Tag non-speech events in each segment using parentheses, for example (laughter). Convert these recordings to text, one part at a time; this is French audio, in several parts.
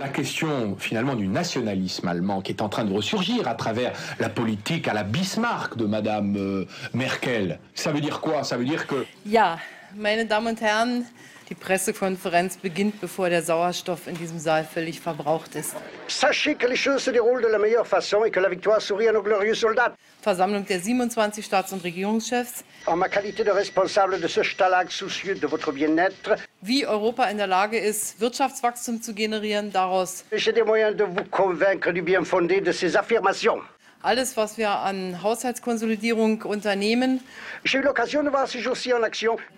La question finalement du nationalisme allemand qui est en train de ressurgir à travers la politique à la Bismarck de Madame euh, Merkel, ça veut dire quoi? Ça veut dire que... Die Pressekonferenz beginnt, bevor der Sauerstoff in diesem Saal völlig verbraucht ist. Versammlung der 27 Staats- und Regierungschefs. Wie Europa in der Lage ist, Wirtschaftswachstum zu generieren, daraus. J'ai des moyens de vous convaincre du bien fondé de ces alles, was wir an Haushaltskonsolidierung unternehmen,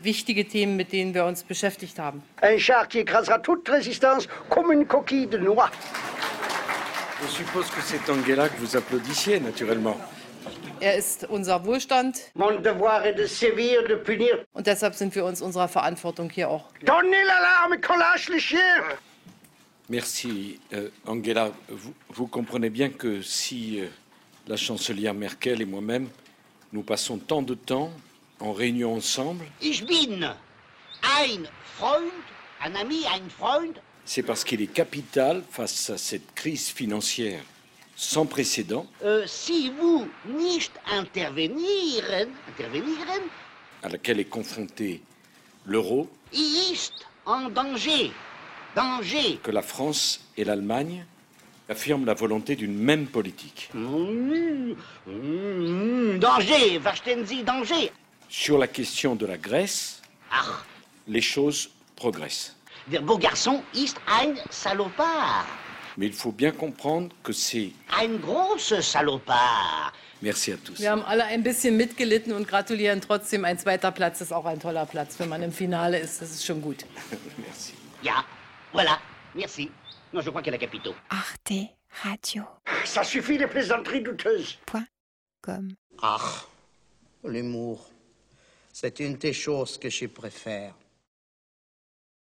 wichtige Themen, mit denen wir uns beschäftigt haben. un char qui écrasera toute résistance comme une coquille de noix. Je suppose que c'est Angela que vous applaudissiez, naturellement. Er ist unser Wohlstand Mon devoir est de sévir, de punir. und deshalb sind wir uns unserer Verantwortung hier auch. Donnez l'alarme les chiens Merci, euh, Angela. Vous, vous comprenez bien que si euh, la chancelière Merkel et moi-même, nous passons tant de temps en réunion ensemble, Ich bin ein Freund, un ami, ein Freund c'est parce qu'il est capital, face à cette crise financière sans précédent, äh, si vous nicht intervenieren, intervenieren, à laquelle est confronté l'euro, ist en danger. Danger. que la France et l'Allemagne affirment la volonté d'une même politique. Mmh, mmh, danger, verstehen Sie, danger. Sur la question de la Grèce, Ach, les choses progressent. der beau garçon ist ein Salopard. Mais il faut bien comprendre que c'est... Ein großer Salopard. Merci à tous. Wir haben alle ein bisschen mitgelitten und gratulieren trotzdem. Ein zweiter Platz ist auch ein toller Platz, wenn man im Finale ist. Das ist schon gut. (laughs) Merci. Ja, voilà, merci. Non, je crois qu'il y a la capitaux. Arte Radio. Ça suffit les plaisanteries douteuses. Comme. Ah, l'humour, c'est une des choses que je préfère.